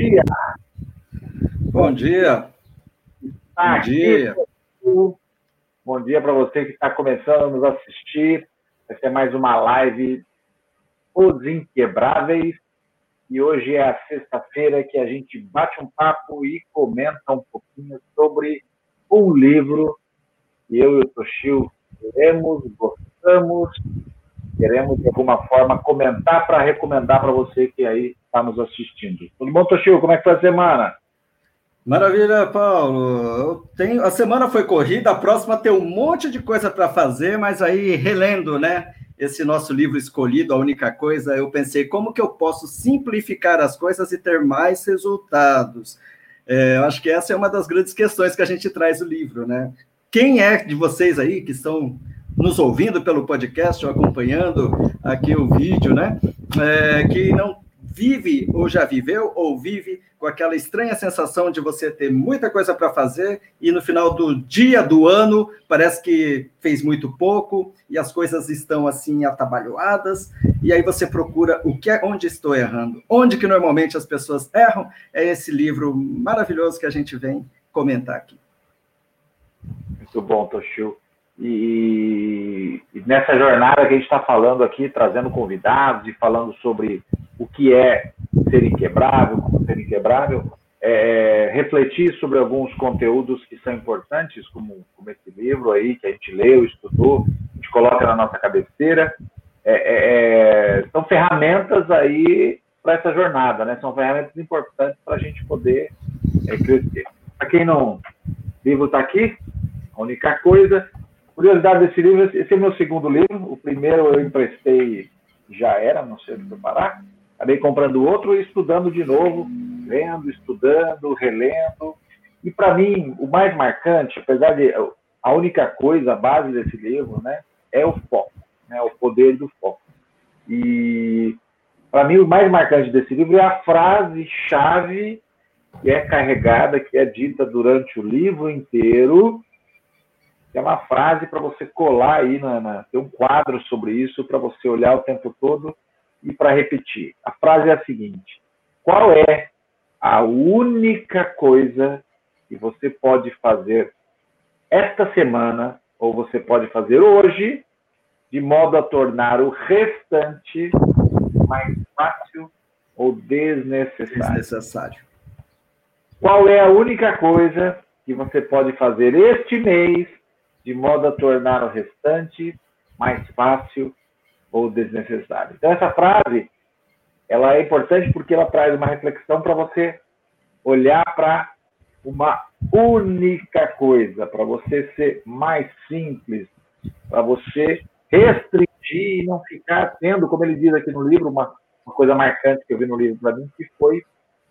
dia. Bom dia. Bom dia. Bom dia para você que está começando a nos assistir. Essa é mais uma live Os Inquebráveis. E hoje é a sexta-feira que a gente bate um papo e comenta um pouquinho sobre um livro que eu e o Toshio queremos, gostamos, queremos de alguma forma comentar para recomendar para você que aí está nos assistindo. Tudo bom, Toshio? Como é que foi a semana? Maravilha, Paulo. Tenho... A semana foi corrida, a próxima tem um monte de coisa para fazer, mas aí relendo, né? Esse nosso livro escolhido, a única coisa, eu pensei como que eu posso simplificar as coisas e ter mais resultados. É, eu acho que essa é uma das grandes questões que a gente traz no livro, né? Quem é de vocês aí que estão nos ouvindo pelo podcast ou acompanhando aqui o vídeo, né? É, que não vive ou já viveu ou vive com aquela estranha sensação de você ter muita coisa para fazer e no final do dia do ano parece que fez muito pouco e as coisas estão assim atabalhoadas e aí você procura o que é onde estou errando. Onde que normalmente as pessoas erram é esse livro maravilhoso que a gente vem comentar aqui. Muito bom, Toshio. E, e, nessa jornada que a gente está falando aqui, trazendo convidados e falando sobre o que é ser inquebrável, como ser inquebrável, é, refletir sobre alguns conteúdos que são importantes, como, como esse livro aí que a gente leu, estudou, a gente coloca na nossa cabeceira. É, é, é são ferramentas aí para essa jornada, né? São ferramentas importantes para a gente poder é, crescer. Para quem não, o livro está aqui, a única coisa. Curiosidade desse livro, esse é meu segundo livro. O primeiro eu emprestei, já era, não sei onde parar. Acabei comprando outro e estudando de novo, lendo, estudando, relendo. E para mim, o mais marcante, apesar de a única coisa, a base desse livro, né, é o foco, né, o poder do foco. E para mim, o mais marcante desse livro é a frase-chave que é carregada, que é dita durante o livro inteiro, é uma frase para você colar aí, na, na, tem um quadro sobre isso para você olhar o tempo todo e para repetir. A frase é a seguinte: qual é a única coisa que você pode fazer esta semana, ou você pode fazer hoje, de modo a tornar o restante mais fácil ou desnecessário? desnecessário. Qual é a única coisa que você pode fazer este mês de modo a tornar o restante mais fácil ou desnecessário. Então, essa frase ela é importante porque ela traz uma reflexão para você olhar para uma única coisa, para você ser mais simples, para você restringir e não ficar tendo, como ele diz aqui no livro, uma, uma coisa marcante que eu vi no livro para mim, que foi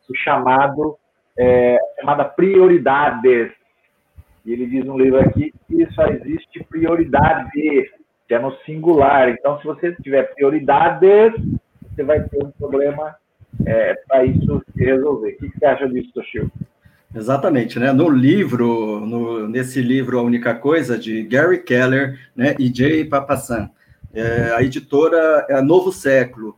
o chamado, é, chamada prioridades. E ele diz no livro aqui que só existe prioridade, que é no singular. Então, se você tiver prioridades, você vai ter um problema é, para isso se resolver. O que você acha disso, Toshio? Exatamente, né? No livro, no, nesse livro A Única Coisa, de Gary Keller né, e Jay Papassan, é, a editora é Novo Século.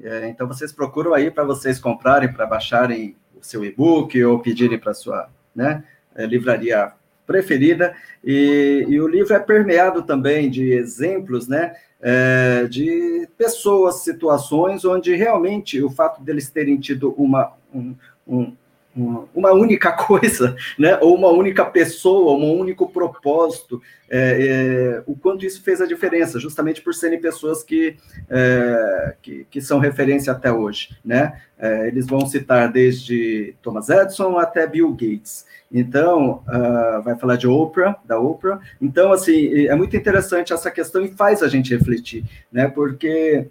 É, então, vocês procuram aí para vocês comprarem, para baixarem o seu e-book ou pedirem para a sua né, é, livraria preferida, e, e, o livro é permeado também de exemplos, né, é, de pessoas, situações onde realmente o fato deles terem tido uma, um, um, uma única coisa, né, ou uma única pessoa, um único propósito, é, é, o quanto isso fez a diferença, justamente por serem pessoas que, é, que, que, são referência até hoje, né, é, eles vão citar desde Thomas Edison até Bill Gates, então, uh, vai falar de Oprah, da Oprah, então, assim, é muito interessante essa questão e faz a gente refletir, né, porque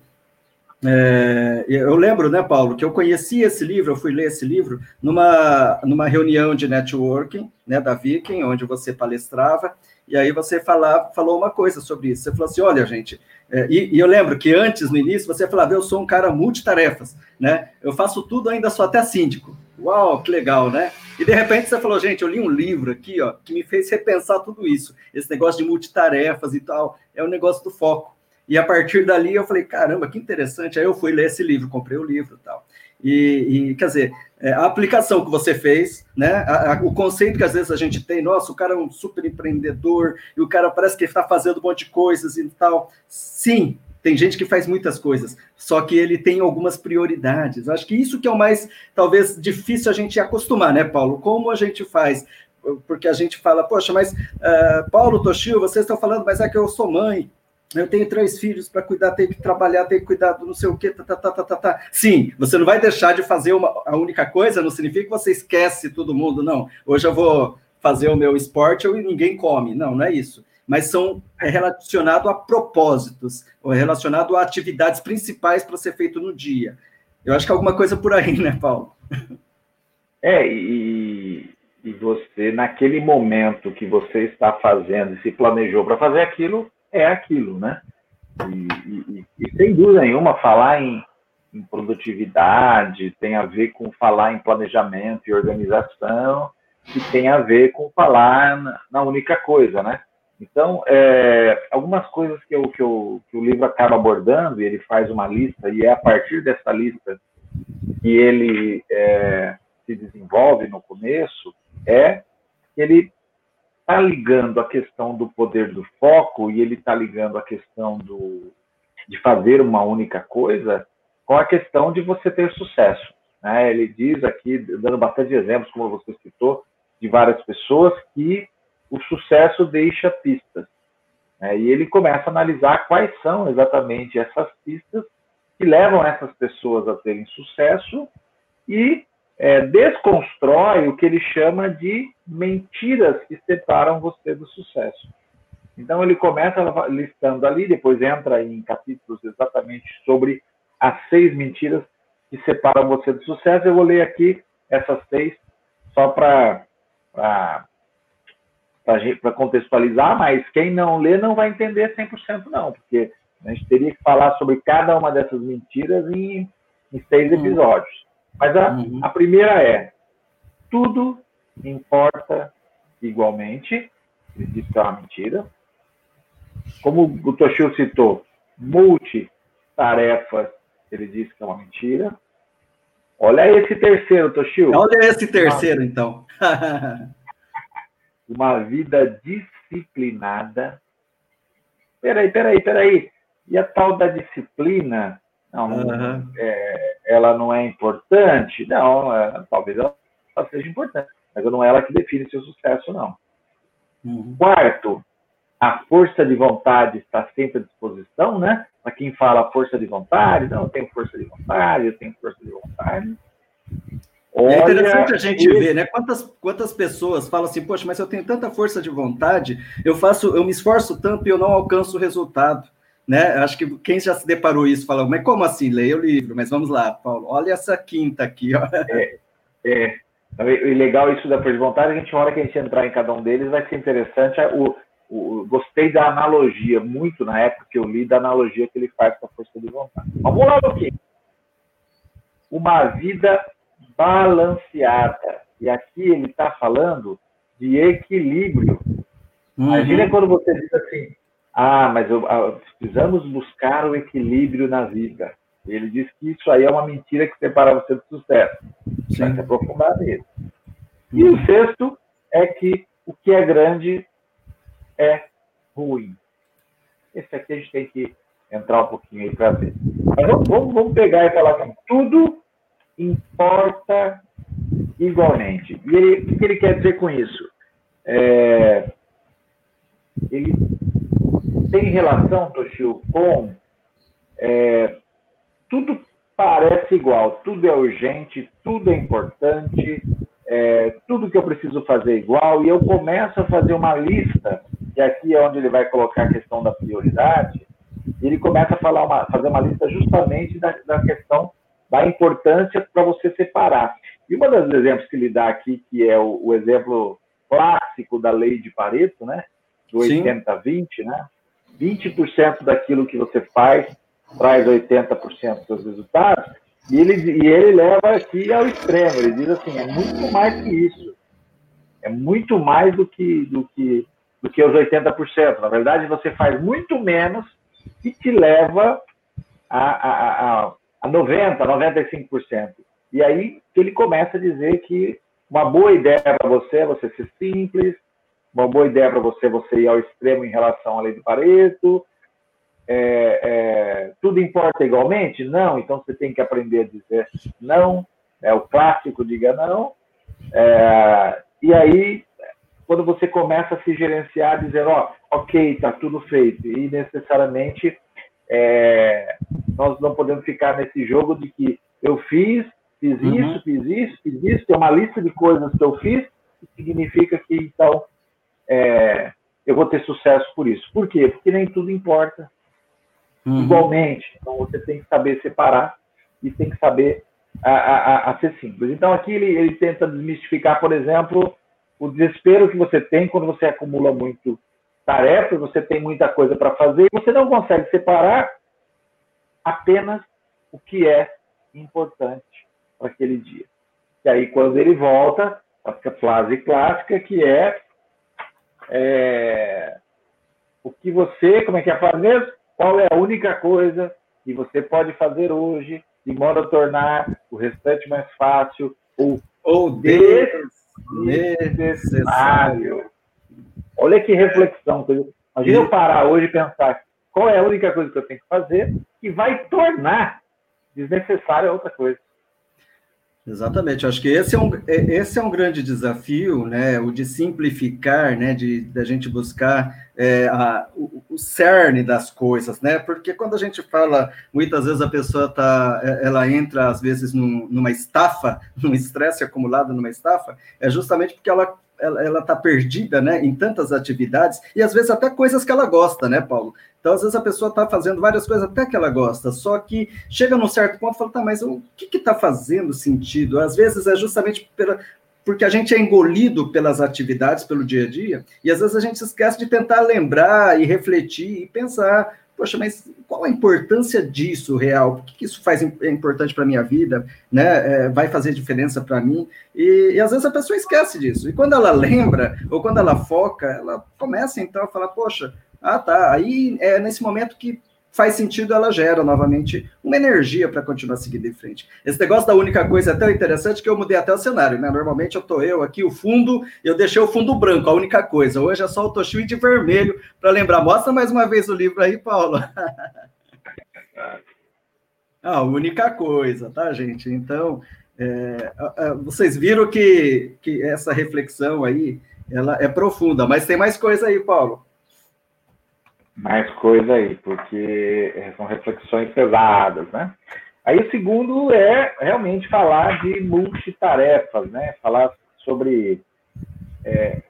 é, eu lembro, né, Paulo, que eu conheci esse livro, eu fui ler esse livro numa, numa reunião de networking, né, da Viking, onde você palestrava, e aí você falava, falou uma coisa sobre isso. Você falou assim: olha, gente, é, e, e, eu lembro que antes, no início, você falava, eu sou um cara multitarefas, né? Eu faço tudo, ainda sou até síndico. Uau, que legal, né? E de repente você falou, gente, eu li um livro aqui, ó, que me fez repensar tudo isso. Esse negócio de multitarefas e tal, é o negócio do foco. E a partir dali eu falei, caramba, que interessante. Aí eu fui ler esse livro, comprei o livro e tal. E, e quer dizer, é, a aplicação que você fez, né? A, a, o conceito que às vezes a gente tem, nossa, o cara é um super empreendedor e o cara parece que está fazendo um monte de coisas e tal. Sim, tem gente que faz muitas coisas, só que ele tem algumas prioridades. Acho que isso que é o mais, talvez, difícil a gente acostumar, né, Paulo? Como a gente faz? Porque a gente fala, poxa, mas uh, Paulo Toshio, vocês estão falando, mas é que eu sou mãe, eu tenho três filhos para cuidar, tenho que trabalhar, tenho que cuidar do não sei o quê, tá, tá, tá, tá, tá, tá. Sim, você não vai deixar de fazer uma, a única coisa, não significa que você esquece todo mundo, não. Hoje eu vou fazer o meu esporte e ninguém come. Não, não é isso mas são é relacionado a propósitos, ou é relacionado a atividades principais para ser feito no dia. Eu acho que é alguma coisa por aí, né, Paulo? É, e, e você, naquele momento que você está fazendo e se planejou para fazer aquilo, é aquilo, né? E, e, e, sem dúvida nenhuma, falar em, em, produtividade tem a ver com falar em planejamento e organização, e tem a ver com falar na, na única coisa, né? Então, é, algumas coisas que, eu, que, eu, que, o livro acaba abordando, e ele faz uma lista, e é a partir dessa lista que ele é, se desenvolve no começo, é que ele está ligando a questão do poder do foco e ele está ligando a questão do, de fazer uma única coisa com a questão de você ter sucesso. Né? Ele diz aqui, dando bastante exemplos, como você citou, de várias pessoas que o sucesso deixa pistas. Né? E ele começa a analisar quais são exatamente essas pistas que levam essas pessoas a terem sucesso e é, desconstrói o que ele chama de mentiras que separam você do sucesso. Então ele começa listando ali, depois entra em capítulos exatamente sobre as seis mentiras que separam você do sucesso. Eu vou ler aqui essas seis só para para contextualizar, mas quem não lê não vai entender 100% não, porque a gente teria que falar sobre cada uma dessas mentiras em, em seis uhum. episódios. Mas a, uhum. a primeira é, tudo importa igualmente, ele disse que é uma mentira. Como o Toshio citou, multitarefas, ele disse que é uma mentira. Olha esse terceiro, Toshio. Olha esse terceiro, então. uma vida disciplinada. Peraí, peraí, peraí. E a tal da disciplina, não, uhum. é, ela não é importante? Não, é, talvez ela, seja importante, mas não é ela que define seu sucesso, não. Uhum. Quarto, a força de vontade está sempre à disposição, né? Para quem fala força de vontade, não, eu tenho força de vontade, eu tenho força de vontade. Olha, é interessante a gente ver, né? Quantas, quantas pessoas falam assim, poxa, mas eu tenho tanta força de vontade, eu faço, eu me esforço tanto e eu não alcanço o resultado. Né? Acho que quem já se deparou isso fala, mas como assim? Leia o livro, mas vamos lá, Paulo. Olha essa quinta aqui, ó. É, é. E legal isso da força de vontade, a gente, uma hora que a gente entrar em cada um deles, vai ser interessante. O, o, gostei da analogia, muito na época que eu li, da analogia que ele faz com a força de vontade. Vamos lá, Luquinha. Uma vida balanceada. E aqui ele está falando de equilíbrio. Uhum. Imagina quando você diz assim: ah, mas eu, ah, precisamos buscar o equilíbrio na vida. Ele diz que isso aí é uma mentira que separa você do sucesso. Sim. Vai se aprofundar nisso. E o sexto é que o que é grande é ruim. Esse aqui a gente tem que entrar um pouquinho aí para ver. Mas vamos, vamos, vamos pegar e falar assim: tudo importa igualmente. E ele, o que ele quer dizer com isso? É, ele tem relação, Toshio, com é, tudo parece igual, tudo é urgente, tudo é importante, é, tudo que eu preciso fazer é igual, e eu começo a fazer uma lista, e aqui é onde ele vai colocar a questão da prioridade, ele começa a falar uma, fazer uma lista justamente da, da questão da importância para você separar. E uma das exemplos que ele dá aqui, que é o, o exemplo clássico da lei de Pareto, né? Do 80-20, né? 20% daquilo que você faz traz 80% dos seus resultados. E ele, e ele leva aqui ao extremo. Ele diz assim: é muito mais que isso. É muito mais do que, do que, do que os 80%. Na verdade, você faz muito menos e te leva a, a, a, a 90%, 95%. E aí ele começa a dizer que uma boa ideia para você é você ser simples, uma boa ideia para você você ir ao extremo em relação à lei de Pareto. É, é, tudo importa igualmente? Não, então você tem que aprender a dizer não. É o clássico, diga não. É, e aí, quando você começa a se gerenciar, dizendo, ó, ok, está tudo feito, e necessariamente é, nós não podemos ficar nesse jogo de que eu fiz, fiz uhum. isso, fiz isso, fiz isso, tem uma lista de coisas que eu fiz, que significa que então é, eu vou ter sucesso por isso. Por quê? Porque nem tudo importa uhum. igualmente. Então você tem que saber separar e tem que saber a, a, a ser simples. Então aqui ele, ele tenta desmistificar, por exemplo, o desespero que você tem quando você acumula muito tarefas, você tem muita coisa para fazer e você não consegue separar apenas o que é importante para aquele dia. E aí, quando ele volta, a frase clássica que é, é o que você, como é que é a frase mesmo? Qual é a única coisa que você pode fazer hoje de modo a tornar o restante mais fácil ou, ou desnecessário? Olha que reflexão. Imagina eu parar hoje e pensar qual é a única coisa que eu tenho que fazer que vai tornar desnecessária outra coisa. Exatamente, acho que esse é um, é, esse é um grande desafio, né, o de simplificar, né, de da gente buscar é, a, o, o, cerne das coisas, né, porque quando a gente fala, muitas vezes a pessoa tá, é, ela entra às vezes num, numa estafa, num estresse acumulado numa estafa, é justamente porque ela ela está perdida, né, em tantas atividades e às vezes até coisas que ela gosta, né, Paulo? Então, às vezes a pessoa está fazendo várias coisas até que ela gosta, só que chega num certo ponto e fala, tá, mas o que está fazendo sentido? Às vezes é justamente pela, porque a gente é engolido pelas atividades, pelo dia a dia, e às vezes a gente esquece de tentar lembrar e refletir e pensar, poxa, mas qual a importância disso real? Por que isso faz é importante para a minha vida? Né? É, vai fazer diferença para mim? E, e, às vezes a pessoa esquece disso. E quando ela lembra, ou quando ela foca, ela começa então a falar, poxa, ah, tá. Aí é nesse momento que faz sentido, ela gera novamente uma energia para continuar seguindo em frente. Esse negócio da única coisa é tão interessante que eu mudei até o cenário, né? Normalmente eu tô eu aqui, o fundo, eu deixei o fundo branco, a única coisa. Hoje é só o Toshio de vermelho para lembrar. Mostra mais uma vez o livro aí, Paulo. a única coisa, tá, gente? Então, é, vocês viram que, que essa reflexão aí, ela é profunda, mas tem mais coisa aí, Paulo mais coisa aí, porque são reflexões pesadas, né? Aí o segundo é realmente falar de multitarefas, né? Falar sobre. É,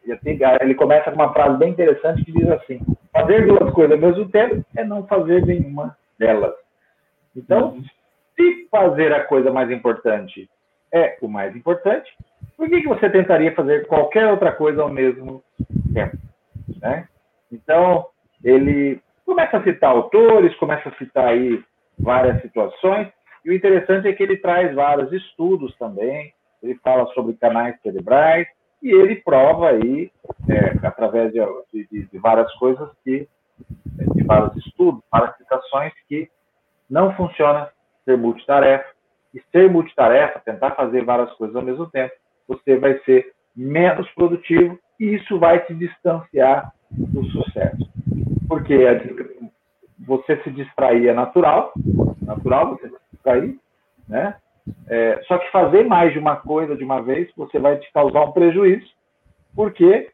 ele começa com uma frase bem interessante que diz assim: fazer duas coisas ao mesmo tempo é não fazer nenhuma delas. Então, uhum. se fazer a coisa mais importante é o mais importante, por que, que você tentaria fazer qualquer outra coisa ao mesmo tempo? Né? Então, ele começa a citar autores, começa a citar aí várias situações, e o interessante é que ele traz vários estudos também, ele fala sobre canais cerebrais, e ele prova aí, é, através de, de, de, várias coisas, que, de vários estudos, várias citações, que não funciona ser multitarefa, e ser multitarefa, tentar fazer várias coisas ao mesmo tempo, você vai ser menos produtivo e isso vai te distanciar do sucesso porque você se distrair é natural, natural você se distrair, né? É, só que fazer mais de uma coisa de uma vez, você vai te causar um prejuízo, porque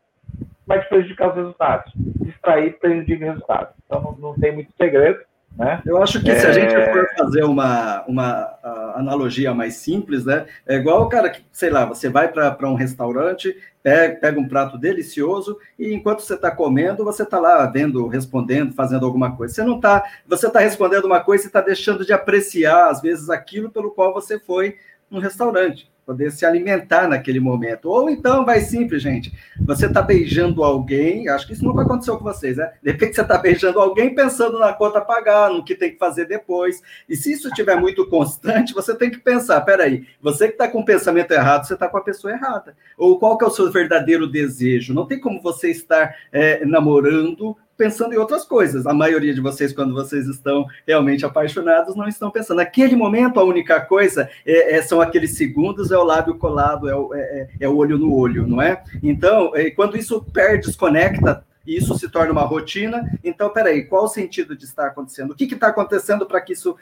vai te prejudicar os resultados. Distrair prejudica os resultados. Então não, não tem muito segredo. Né? Eu acho que é... se a gente é. for fazer uma, uma analogia mais simples, né? É igual o cara que, sei lá, você vai para um restaurante, pega, um prato delicioso e enquanto você está comendo, você está lá vendo, respondendo, fazendo alguma coisa. Você não está, você está respondendo uma coisa e está deixando de apreciar, às vezes, aquilo pelo qual você foi no restaurante poder se alimentar naquele momento. Ou então, vai simples, gente. Você está beijando alguém, acho que isso nunca aconteceu com vocês, né? De repente você está beijando alguém pensando na conta a pagar, no que tem que fazer depois. E se isso estiver muito constante, você tem que pensar: peraí, você que está com o pensamento errado, você está com a pessoa errada. Ou qual que é o seu verdadeiro desejo? Não tem como você estar é, namorando pensando em outras coisas. A maioria de vocês, quando vocês estão realmente apaixonados, não estão pensando. Naquele momento, a única coisa é, é, são aqueles segundos, é o lábio colado, é o, é, é, é o olho no olho, não é? Então, é, quando isso perde, desconecta, isso se torna uma rotina. Então, peraí, qual o sentido de estar acontecendo? O que está acontecendo para que isso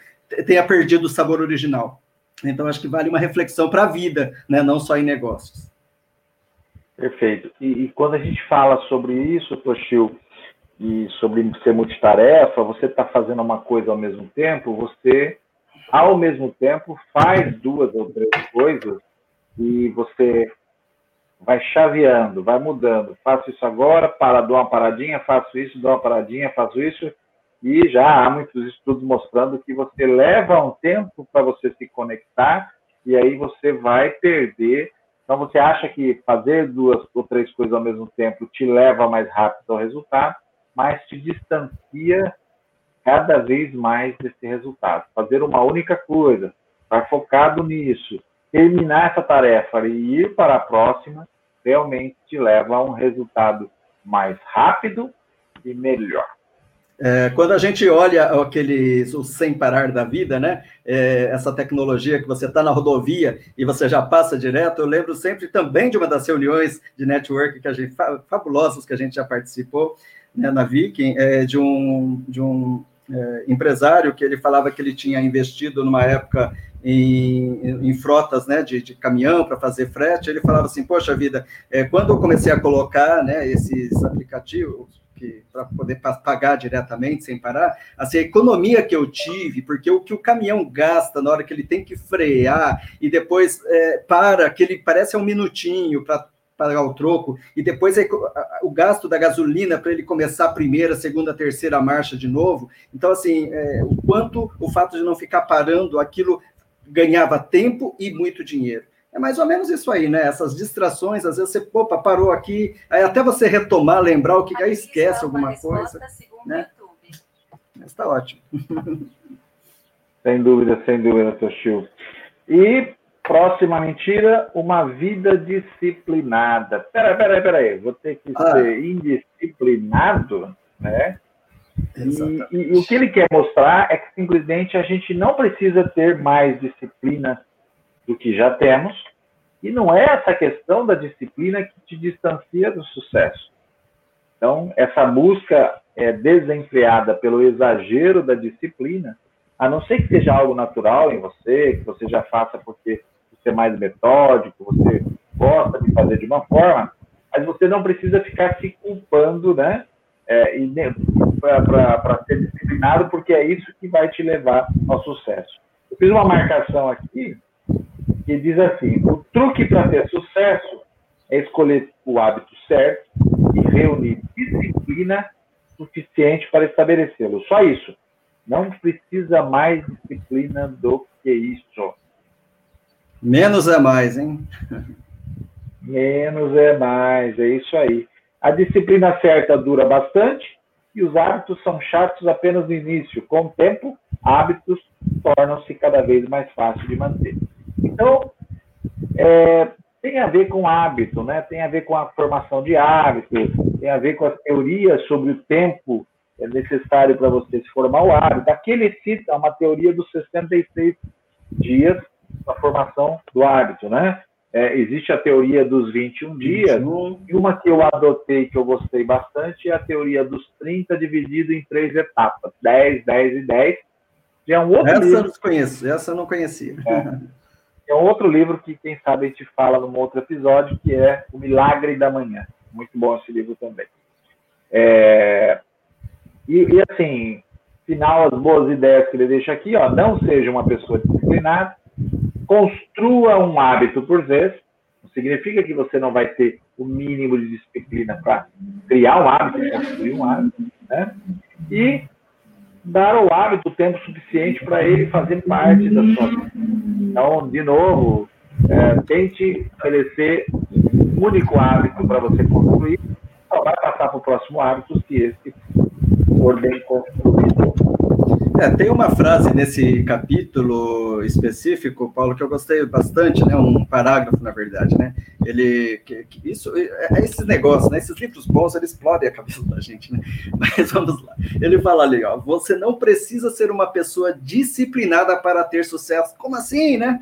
tenha perdido o sabor original? Então, acho que vale uma reflexão para a vida, né? não só em negócios. Perfeito. E, e, quando a gente fala sobre isso, Toshio, e sobre ser multitarefa, você está fazendo uma coisa ao mesmo tempo, você, ao mesmo tempo, faz duas ou três coisas e você vai chaveando, vai mudando. Faço isso agora, para, dou uma paradinha, faço isso, dou uma paradinha, faço isso. E já há muitos estudos mostrando que você leva um tempo para você se conectar e aí você vai perder. Então você acha que fazer duas ou três coisas ao mesmo tempo te leva mais rápido ao resultado, mas te distancia cada vez mais desse resultado. Fazer uma única coisa, estar focado nisso, terminar essa tarefa e ir para a próxima, realmente te leva a um resultado mais rápido e melhor. É, quando a gente olha aqueles o sem parar da vida, né? É, essa tecnologia que você está na rodovia e você já passa direto, eu lembro sempre também de uma das reuniões de network que a gente fabulosas que a gente já participou né, na Viking, é, de um de um é, empresário que ele falava que ele tinha investido numa época em, em frotas né, de, de caminhão para fazer frete, ele falava assim, poxa vida, é, quando eu comecei a colocar né, esses aplicativos para poder pagar diretamente sem parar, assim, a economia que eu tive, porque o que o caminhão gasta na hora que ele tem que frear e depois é, para, que ele parece um minutinho para pagar o troco, e depois é, o gasto da gasolina para ele começar a primeira, segunda, terceira marcha de novo. Então, assim, é, o quanto o fato de não ficar parando, aquilo ganhava tempo e muito dinheiro. É mais ou menos isso aí, né? Essas distrações, às vezes você, opa, parou aqui, aí até você retomar, lembrar o que, aí esquece alguma coisa. Né? Mas está ótimo. Sem dúvida, sem dúvida, Toshio. E próxima mentira, uma vida disciplinada. Peraí, peraí, peraí, vou ter que ah. ser indisciplinado, né? E, e, e, o que ele quer mostrar é que simplesmente a gente não precisa ter mais disciplina do que já temos, e não é essa questão da disciplina que te distancia do sucesso. Então, essa busca é desenfreada pelo exagero da disciplina, a não ser que seja algo natural em você, que você já faça porque é mais metódico, você gosta de fazer de uma forma, mas você não precisa ficar se culpando, né? É, para ser disciplinado, porque é isso que vai te levar ao sucesso. Eu fiz uma marcação aqui que diz assim: o truque para ter sucesso é escolher o hábito certo e reunir disciplina suficiente para estabelecê-lo. Só isso. Não precisa mais disciplina do que isso. Menos é mais, hein? Menos é mais, é isso aí. A disciplina certa dura bastante e os hábitos são chatos apenas no início. Com o tempo, hábitos tornam-se cada vez mais fáceis de manter. Então, é, tem a ver com hábito, né? tem a ver com a formação de hábito, tem a ver com as teorias sobre o tempo é necessário para você se formar o hábito. Aqui ele cita uma teoria dos 66 dias da formação do hábito, né? É, existe a teoria dos 21 dias, e uma que eu adotei, que eu gostei bastante, é a teoria dos 30 dividido em três etapas: 10, 10 e 10. é um outro essa livro. eu não conheço, essa eu não conhecia. É. é um outro livro que, quem sabe, a gente fala num outro episódio, que é O Milagre da Manhã. Muito bom esse livro também. É, e, e, assim, final, as boas ideias que ele deixa aqui, ó, não seja uma pessoa disciplinada, construa um hábito por vez. Não significa que você não vai ter o mínimo de disciplina para criar um hábito, construir um hábito, né? E dar ao hábito o tempo suficiente para ele fazer parte da sua vida. Então, de novo, é, tente estabelecer um único hábito para você construir, só vai passar para o próximo hábito se esse for bem construído. É, tem uma frase nesse capítulo específico, Paulo, que eu gostei bastante, né? Um parágrafo, na verdade, né? Ele, que, que isso, é, é esses negócios, né? Esses livros bons, eles explodem a cabeça da gente, né? Mas vamos lá. Ele fala ali, ó, você não precisa ser uma pessoa disciplinada para ter sucesso. Como assim, né?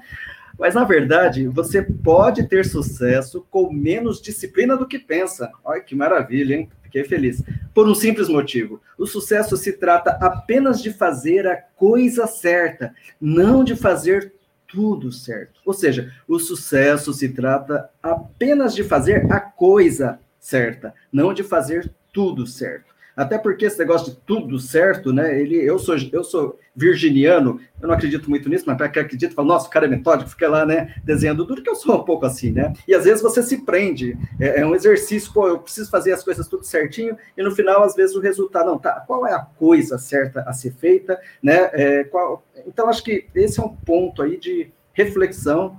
Mas, na verdade, você pode ter sucesso com menos disciplina do que pensa. Olha que maravilha, hein? Fiquei feliz. Por um simples motivo: o sucesso se trata apenas de fazer a coisa certa, não de fazer tudo certo. Ou seja, o sucesso se trata apenas de fazer a coisa certa, não de fazer tudo certo. Até porque esse negócio de tudo certo, né? Ele, eu sou, eu sou virginiano, eu não acredito muito nisso, mas para quem acredita, fala, nossa, o cara é metódico, fica lá, né, desenhando duro, que eu sou um pouco assim, né? E às vezes você se prende, é, é, um exercício, pô, eu preciso fazer as coisas tudo certinho, e no final, às vezes, o resultado, não, tá, qual é a coisa certa a ser feita, né? É, qual, então, acho que esse é um ponto aí de reflexão,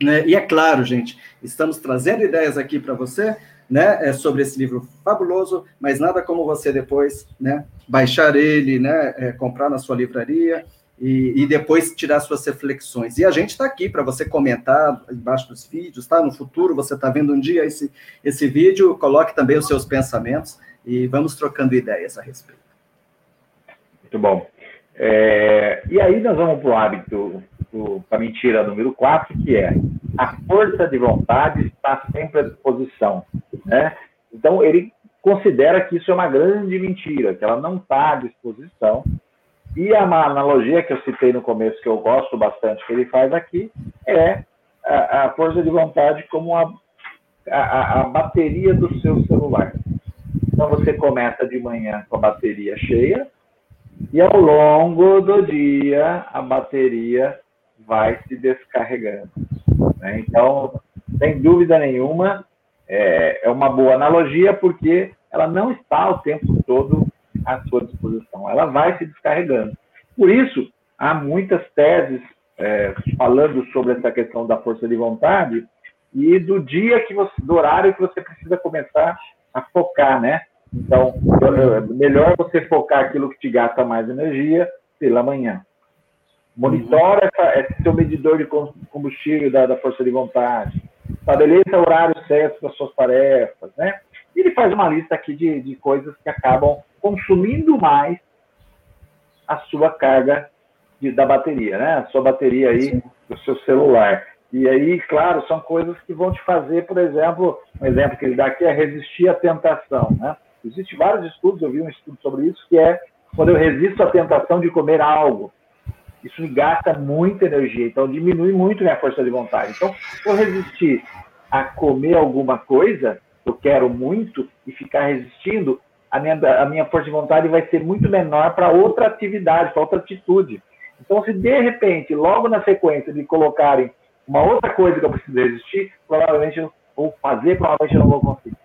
né? E é claro, gente, estamos trazendo ideias aqui para você, né, é sobre esse livro fabuloso, mas nada como você depois, né, baixar ele, né, é, comprar na sua livraria e, e, depois tirar suas reflexões. E a gente está aqui para você comentar embaixo dos vídeos, tá? No futuro você está vendo um dia esse, esse vídeo, coloque também os seus pensamentos e vamos trocando ideias a respeito. Muito bom. É, e aí nós vamos para o hábito, para a mentira número 4, que é a força de vontade está sempre à disposição. Né? Então, ele considera que isso é uma grande mentira, que ela não está à disposição. E a analogia que eu citei no começo, que eu gosto bastante que ele faz aqui, é a, a força de vontade como a, a, a bateria do seu celular. Então, você começa de manhã com a bateria cheia, e ao longo do dia a bateria vai se descarregando. Né? Então, sem dúvida nenhuma, é, é uma boa analogia porque ela não está o tempo todo à sua disposição, ela vai se descarregando. Por isso, há muitas teses é, falando sobre essa questão da força de vontade e do dia que você, do horário que você precisa começar a focar, né? Então, melhor você focar aquilo que te gasta mais energia pela manhã. Monitora uhum. essa, esse seu medidor de combustível da, da força de vontade. Estabeleça o horário certo para suas tarefas, né? E ele faz uma lista aqui de, de coisas que acabam consumindo mais a sua carga de, da bateria, né? A sua bateria aí Sim. do seu celular. E aí, claro, são coisas que vão te fazer, por exemplo, um exemplo que ele dá aqui é resistir à tentação, né? Existem vários estudos, eu vi um estudo sobre isso, que é quando eu resisto à tentação de comer algo. Isso me gasta muita energia, então diminui muito minha força de vontade. Então, se eu resistir a comer alguma coisa, eu quero muito, e ficar resistindo, a minha, a minha força de vontade vai ser muito menor para outra atividade, para outra atitude. Então, se de repente, logo na sequência de colocarem uma outra coisa que eu preciso resistir, provavelmente eu vou fazer, provavelmente eu não vou conseguir.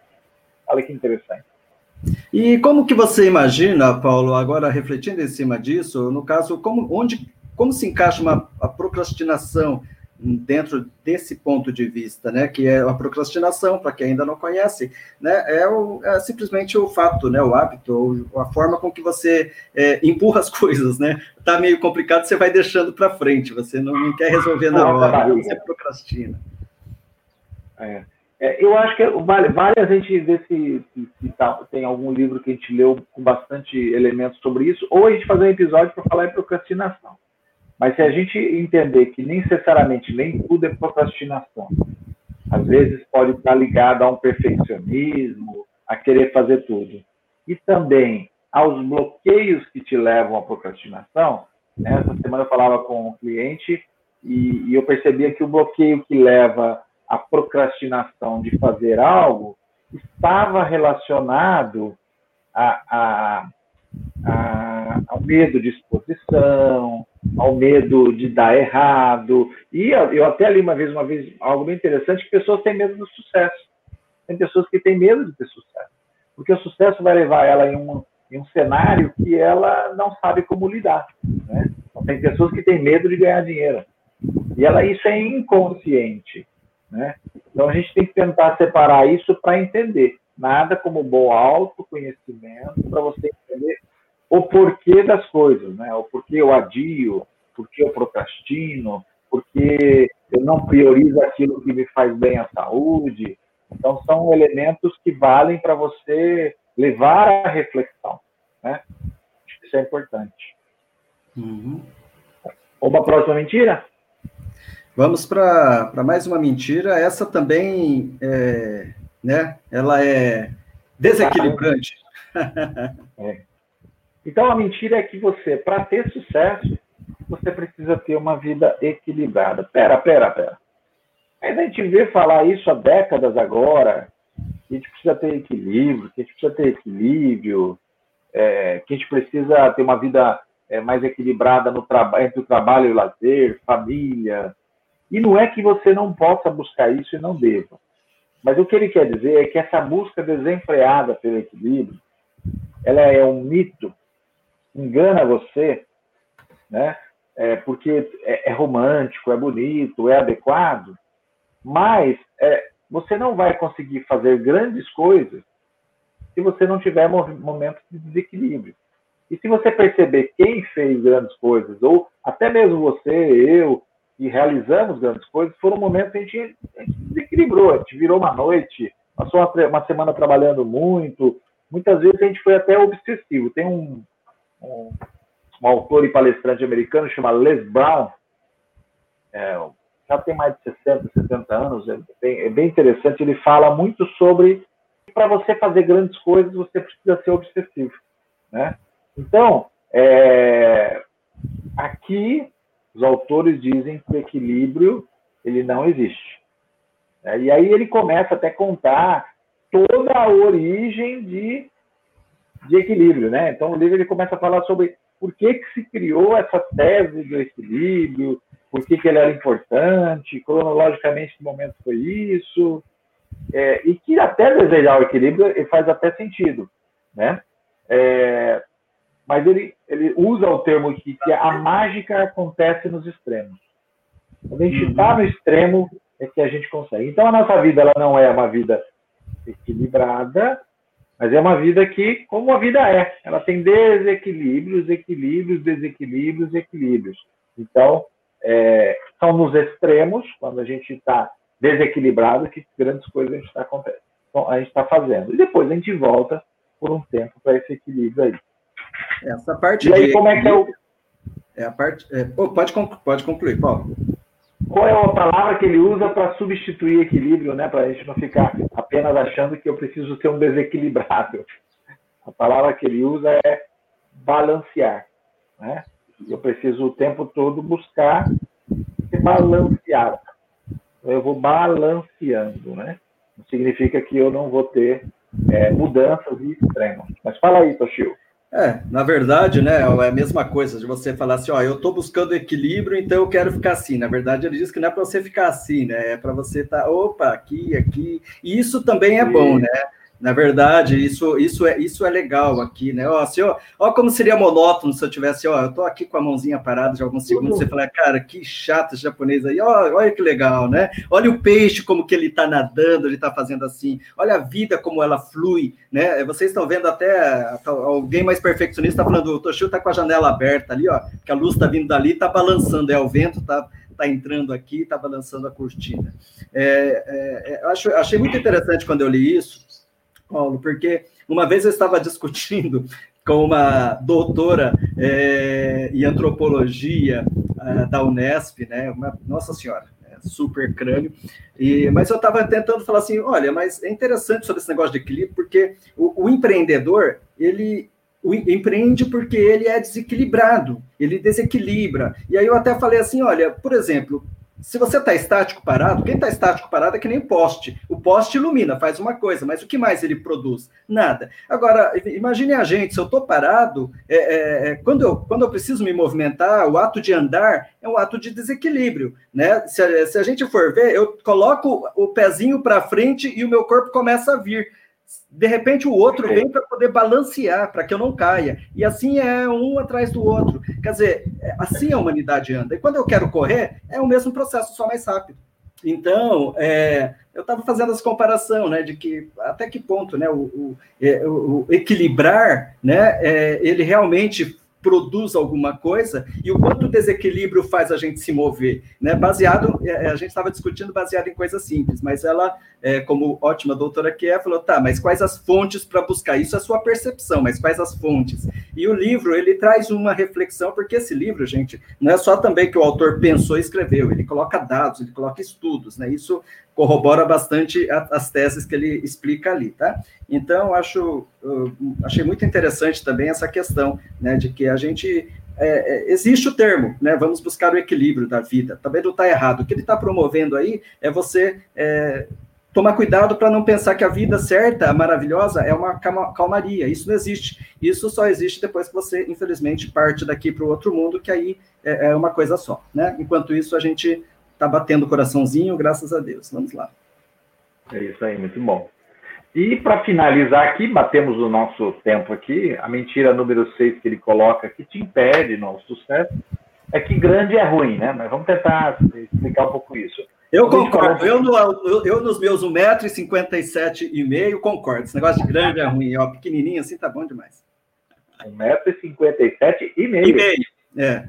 Olha que interessante. E como que você imagina, Paulo, agora refletindo em cima disso, no caso, como, onde, como se encaixa uma, a procrastinação dentro desse ponto de vista, né, que é a procrastinação, para quem ainda não conhece, né, é, o, é, simplesmente o fato, né, o hábito, a forma com que você é, empurra as coisas, né, tá meio complicado, você vai deixando para frente, você não, quer resolver na hora, você procrastina. É. É, eu acho que vale, vale a gente ver se, se, se tá, tem algum livro que a gente leu com bastante elementos sobre isso, ou a gente fazer um episódio para falar em procrastinação. Mas se a gente entender que nem necessariamente nem tudo é procrastinação, às vezes pode estar ligado a um perfeccionismo, a querer fazer tudo. E também aos bloqueios que te levam à procrastinação. Né? Essa semana eu falava com um cliente e, e eu percebia que o bloqueio que leva a procrastinação de fazer algo estava relacionado a, a, a, ao medo de exposição, ao medo de dar errado. E eu até li uma vez, uma vez algo bem interessante, que pessoas têm medo do sucesso. Tem pessoas que têm medo de ter sucesso. Porque o sucesso vai levar ela em um, em um cenário que ela não sabe como lidar. Né? Então, tem pessoas que têm medo de ganhar dinheiro. E ela, isso é inconsciente. Né? Então a gente tem que tentar separar isso para entender. Nada como bom autoconhecimento para você entender o porquê das coisas, né? O porquê eu adio, porquê eu procrastino, porque eu não priorizo aquilo que me faz bem à saúde. Então, são elementos que valem para você levar à reflexão. Né? Isso é importante. Uhum. Uma próxima mentira? Vamos para mais uma mentira. Essa também, é, né? Ela é desequilibrante. É. Então, a mentira é que você, para ter sucesso, você precisa ter uma vida equilibrada. Pera, pera, pera. Aí a gente vê falar isso há décadas agora, que a gente precisa ter equilíbrio, que a gente precisa ter equilíbrio, é, que a gente precisa ter uma vida é, mais equilibrada no entre o trabalho e o lazer, família. E não é que você não possa buscar isso e não deva. Mas o que ele quer dizer é que essa busca desenfreada pelo equilíbrio, ela é um mito, engana você, né? É, porque é, é romântico, é bonito, é adequado, mas é, você não vai conseguir fazer grandes coisas se você não tiver momentos de desequilíbrio. E se você perceber quem fez grandes coisas, ou até mesmo você, eu, que realizamos grandes coisas, foram momentos que a gente, a gente desequilibrou, a gente virou uma noite, passou uma, uma, semana trabalhando muito, muitas vezes a gente foi até obsessivo. Tem um, um, um autor e palestrante americano chamado Les Brown, é, já tem mais de 60, 70 anos, é bem, é bem interessante. Ele fala muito sobre para você fazer grandes coisas você precisa ser obsessivo, né? Então, é, aqui os autores dizem que o equilíbrio ele não existe. É, e aí ele começa até a contar toda a origem de, de equilíbrio, né? Então o livro ele começa a falar sobre por que, que se criou essa tese do equilíbrio, por que, que ele era importante, cronologicamente que momento foi isso, é, e que até desejar o equilíbrio faz até sentido, né? É, mas ele, ele usa o termo aqui que a mágica acontece nos extremos. Quando a gente está no extremo é que a gente consegue. Então a nossa vida ela não é uma vida equilibrada, mas é uma vida que, como a vida é, ela tem desequilíbrios, equilíbrios, desequilíbrios, equilíbrios. Então, é, são nos extremos, quando a gente está desequilibrado, que grandes coisas a gente está está fazendo. E depois a gente volta por um tempo para esse equilíbrio aí. Essa parte e aí, de... como é que é o. É a parte. É... Pode, pode concluir, Paulo. Qual é a palavra que ele usa para substituir equilíbrio, né? Para a gente não ficar apenas achando que eu preciso ser um desequilibrado. A palavra que ele usa é balancear, né? Eu preciso o tempo todo buscar se balancear. Eu vou balanceando, né? Não significa que eu não vou ter é, mudanças e extremos. Mas fala aí, Toshio. É, na verdade, né, é a mesma coisa de você falar assim, ó, eu estou buscando equilíbrio, então eu quero ficar assim. Na verdade, ele diz que não é para você ficar assim, né, é para você estar, tá, opa, aqui, aqui. E isso também é bom, né? Na verdade, isso, isso, é, isso é legal aqui, né? Ó, assim, ó, ó, como seria monótono se eu tivesse, ó, eu tô aqui com a mãozinha parada de alguns segundos, você fala, cara, que chato esse japonês aí, ó, olha que legal, né? Olha o peixe como que ele tá nadando, ele tá fazendo assim, olha a vida como ela flui, né? Vocês estão vendo até alguém mais perfeccionista tá falando, o Toshio tá com a janela aberta ali, ó, que a luz tá vindo dali, tá balançando, é o vento, tá está entrando aqui, está balançando a cortina. É, é, é acho, achei muito interessante quando eu li isso, Paulo, porque uma vez eu estava discutindo com uma doutora é, em antropologia uh, da Unesp, né? Uma, nossa senhora, é, super crânio. E, mas eu estava tentando falar assim, olha, mas é interessante sobre esse negócio de equilíbrio, porque o, o empreendedor ele o, empreende porque ele é desequilibrado, ele desequilibra. E aí eu até falei assim, olha, por exemplo, se você está estático parado, quem está estático parado é que nem poste. O poste ilumina, faz uma coisa, mas o que mais ele produz? Nada. Agora, imagine a gente, se eu estou parado, é, é, é, quando, eu, quando eu preciso me movimentar, o ato de andar é um ato de desequilíbrio. Né? Se, se a gente for ver, eu coloco o pezinho para frente e o meu corpo começa a vir de repente o outro vem para poder balancear, para que eu não caia. E assim é um atrás do outro. Quer dizer, é, assim a humanidade anda. E quando eu quero correr, é o mesmo processo, só mais rápido. Então, é, eu estava fazendo essa comparação, né, de que até que ponto, né, o, o, é, o equilibrar, né, é, ele realmente produz alguma coisa e o quanto o desequilíbrio faz a gente se mover, né? Baseado, é, a gente estava discutindo baseado em coisas simples, mas ela, é, como ótima doutora que é, falou, tá, mas quais as fontes para buscar? Isso é a sua percepção, mas quais as fontes? E o livro, ele traz uma reflexão, porque esse livro, gente, não é só também que o autor pensou e escreveu, ele coloca dados, ele coloca estudos, né? Isso corrobora bastante as teses que ele explica ali, tá? Então, acho, achei muito interessante também essa questão, né, de que a gente é, é, existe o termo, né? Vamos buscar o equilíbrio da vida. Também não está errado. O que ele está promovendo aí é você é, tomar cuidado para não pensar que a vida certa, maravilhosa, é uma calmaria. Isso não existe. Isso só existe depois que você, infelizmente, parte daqui para o outro mundo, que aí é, é uma coisa só, né? Enquanto isso, a gente Está batendo o coraçãozinho, graças a Deus. Vamos lá. É isso aí, muito bom. E para finalizar aqui, batemos o nosso tempo aqui, a mentira número 6 que ele coloca que te impede no sucesso é que grande é ruim, né? Mas vamos tentar explicar um pouco isso. Eu concordo. Eu, no, eu, eu, nos meus 1,57m concordo.Esse negócio de grande é ruim. Ó, pequenininho assim tá bom demais. 1,57m e meio. E meio, é.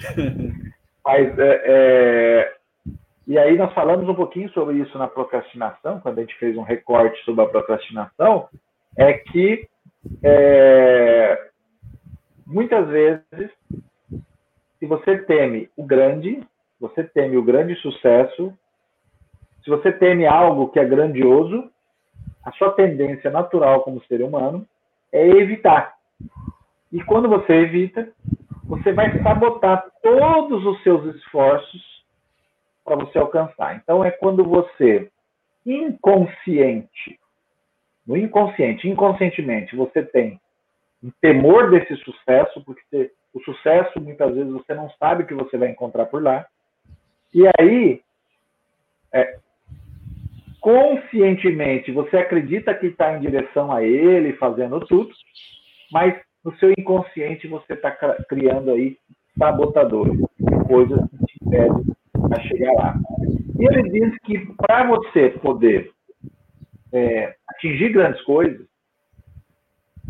Mas, é, é, e aí nós falamos um pouquinho sobre isso na procrastinação, quando a gente fez um recorte sobre a procrastinação, é que é, muitas vezes, se você teme o grande, você teme o grande sucesso, se você teme algo que é grandioso, a sua tendência natural como ser humano é evitar. E quando você evita, você vai sabotar todos os seus esforços para você alcançar. Então, é quando você, inconsciente, no inconsciente, inconscientemente, você tem um temor desse sucesso, porque o sucesso, muitas vezes, você não sabe o que você vai encontrar por lá. E aí, é, conscientemente, você acredita que está em direção a ele, fazendo tudo, mas no seu inconsciente você está criando aí sabotadores, coisas que te impedem a chegar lá. E ele diz que para você poder é, atingir grandes coisas,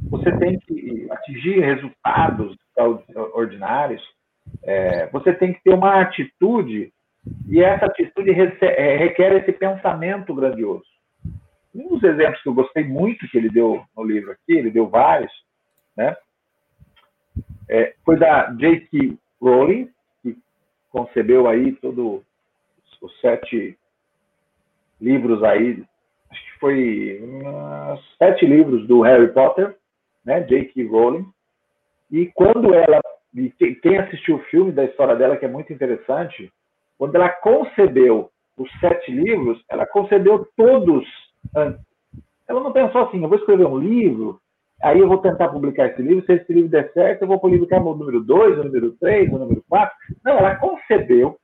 você tem que atingir resultados ordinários, é, você tem que ter uma atitude, e essa atitude é, requer esse pensamento grandioso. Um dos exemplos que eu gostei muito que ele deu no livro aqui, ele deu vários, né? É, foi da J.K. Rowling, que concebeu aí todos os sete livros aí, acho que foi sete livros do Harry Potter, né, J.K. Rowling. E quando ela, e quem assistiu o filme da história dela, que é muito interessante, quando ela concebeu os sete livros, ela concebeu todos antes. Ela não pensou assim, eu vou escrever um livro Aí eu vou tentar publicar esse livro. Se esse livro der certo, eu vou publicar o número 2, o número 3, o número 4. Não, ela concebeu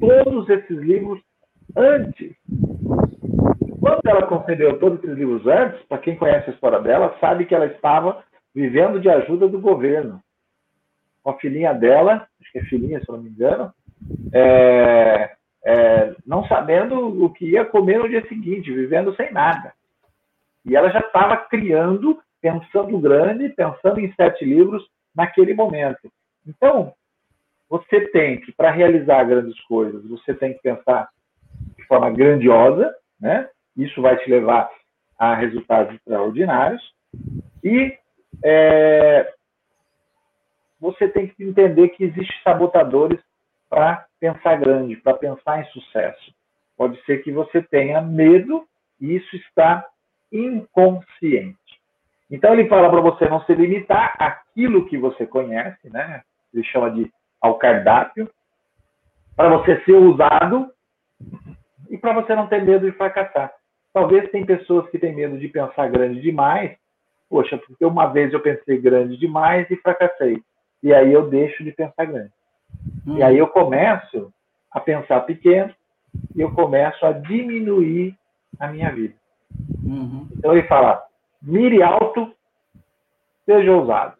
todos esses livros antes. Quando ela concebeu todos esses livros antes, para quem conhece a história dela, sabe que ela estava vivendo de ajuda do governo. Com a filhinha dela, acho que é filhinha, se não me engano, é, é, não sabendo o que ia comer no dia seguinte, vivendo sem nada. E ela já estava criando, pensando grande, pensando em sete livros naquele momento. Então, você tem que, para realizar grandes coisas, você tem que pensar de forma grandiosa, né? Isso vai te levar a resultados extraordinários. E é, você tem que entender que existem sabotadores para pensar grande, para pensar em sucesso. Pode ser que você tenha medo e isso está inconsciente. Então ele fala para você não se limitar àquilo que você conhece, né? Ele chama de ao cardápio, para você ser usado e para você não ter medo de fracassar. Talvez tem pessoas que têm medo de pensar grande demais. Poxa, porque uma vez eu pensei grande demais e fracassei. E aí eu deixo de pensar grande. Hum. E aí eu começo a pensar pequeno e eu começo a diminuir a minha vida. Uhum. Então ele fala: mire alto, seja ousado.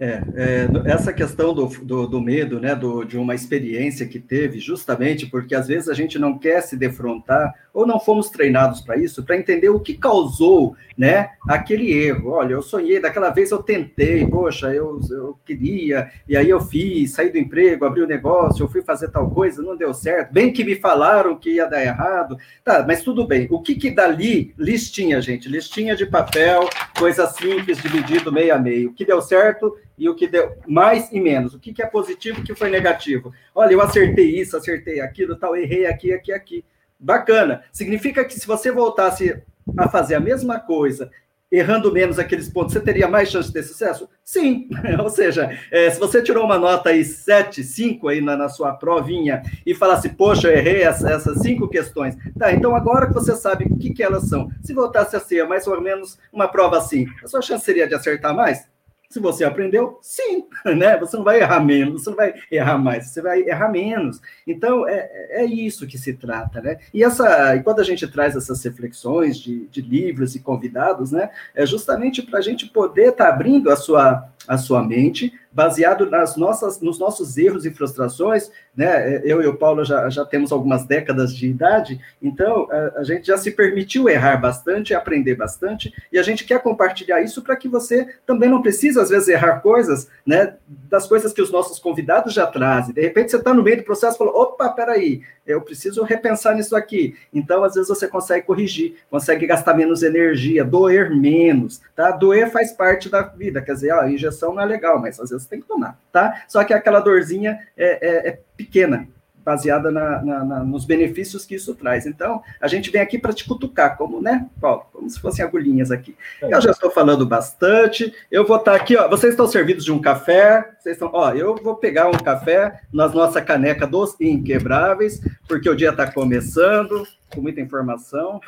É, é, essa questão do, do, do medo, né, do, de uma experiência que teve, justamente porque às vezes a gente não quer se defrontar ou não fomos treinados para isso, para entender o que causou, né, aquele erro. Olha, eu sonhei, daquela vez eu tentei, poxa, eu, eu queria, e aí eu fiz, saí do emprego, abri o um negócio, eu fui fazer tal coisa, não deu certo, bem que me falaram que ia dar errado, tá, mas tudo bem. O que que dali, listinha, gente, listinha de papel, coisa simples, dividido meio a meio, o que deu certo e o que deu mais e menos. O que, que é positivo e o que foi negativo. Olha, eu acertei isso, acertei aquilo, tal, errei aqui, aqui, aqui. Bacana. Significa que se você voltasse a fazer a mesma coisa, errando menos aqueles pontos, você teria mais chance de ter sucesso? Sim. Ou seja, é, se você tirou uma nota aí 7, 5 aí na, na sua provinha e falasse, poxa, eu errei essa, essas cinco questões. Tá, então agora que você sabe o que, que elas são, se voltasse a ser mais ou menos uma prova assim, a sua chance seria de acertar mais? Se você aprendeu, sim, né? Você não vai errar menos, você não vai errar mais, você vai errar menos. Então, é, é isso que se trata, né? E, essa, e quando a gente traz essas reflexões de, de livros e convidados, né? É justamente para a gente poder estar tá abrindo a sua, a sua mente baseado nas nossas, nos nossos erros e frustrações, né? Eu e o Paulo já, já temos algumas décadas de idade, então a, a gente já se permitiu errar bastante, aprender bastante, e a gente quer compartilhar isso para que você também não precise, às vezes, errar coisas, né? Das coisas que os nossos convidados já trazem. De repente você está no meio do processo e falou: opa, peraí, eu preciso repensar nisso aqui. Então, às vezes, você consegue corrigir, consegue gastar menos energia, doer menos, tá? Doer faz parte da vida, quer dizer, a injeção não é legal, mas às vezes tem que tomar, tá? Só que aquela dorzinha é, é, é pequena, baseada na, na, na, nos benefícios que isso traz. Então, a gente vem aqui para te cutucar, como, né, Paulo? Como se fossem agulhinhas aqui. É. Eu já estou falando bastante. Eu vou estar tá aqui, ó. Vocês estão servidos de um café. Vocês estão, ó, eu vou pegar um café na nossa caneca dos inquebráveis, porque o dia está começando, com muita informação.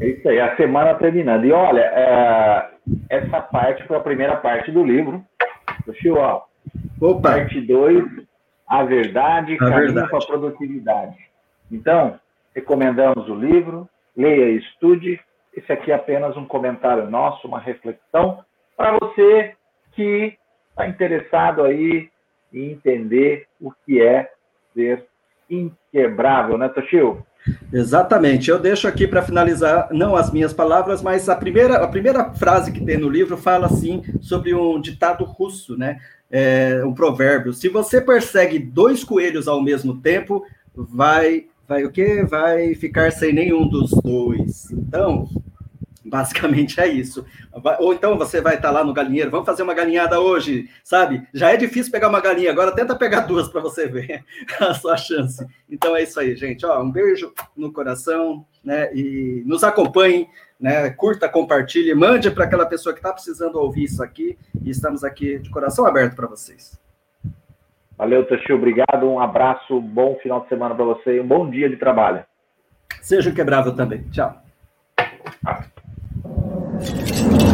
é isso aí, a semana terminando. E olha, é, essa parte foi a primeira parte do livro. Deixa ó. Opa. Parte 2, a verdade, a caminho para a produtividade. Então, recomendamos o livro, leia e estude. Esse aqui é apenas um comentário nosso, uma reflexão para você que está interessado aí em entender o que é ser inquebrável, né, Toshio? Exatamente. Eu deixo aqui para finalizar, não as minhas palavras, mas a primeira, a primeira frase que tem no livro fala assim sobre um ditado russo, né? É, um provérbio. Se você persegue dois coelhos ao mesmo tempo, vai, vai o quê? Vai ficar sem nenhum dos dois. Então, Basicamente é isso. Ou então você vai estar lá no galinheiro, vamos fazer uma galinhada hoje, sabe? Já é difícil pegar uma galinha, agora tenta pegar duas para você ver a sua chance. Então é isso aí, gente. Ó, um beijo no coração, né? E nos acompanhe, né? Curta, compartilhe, mande para aquela pessoa que está precisando ouvir isso aqui. E estamos aqui de coração aberto para vocês. Valeu, Toshio, obrigado. Um abraço, bom final de semana para você e um bom dia de trabalho. Seja quebrável também. Tchau. あ!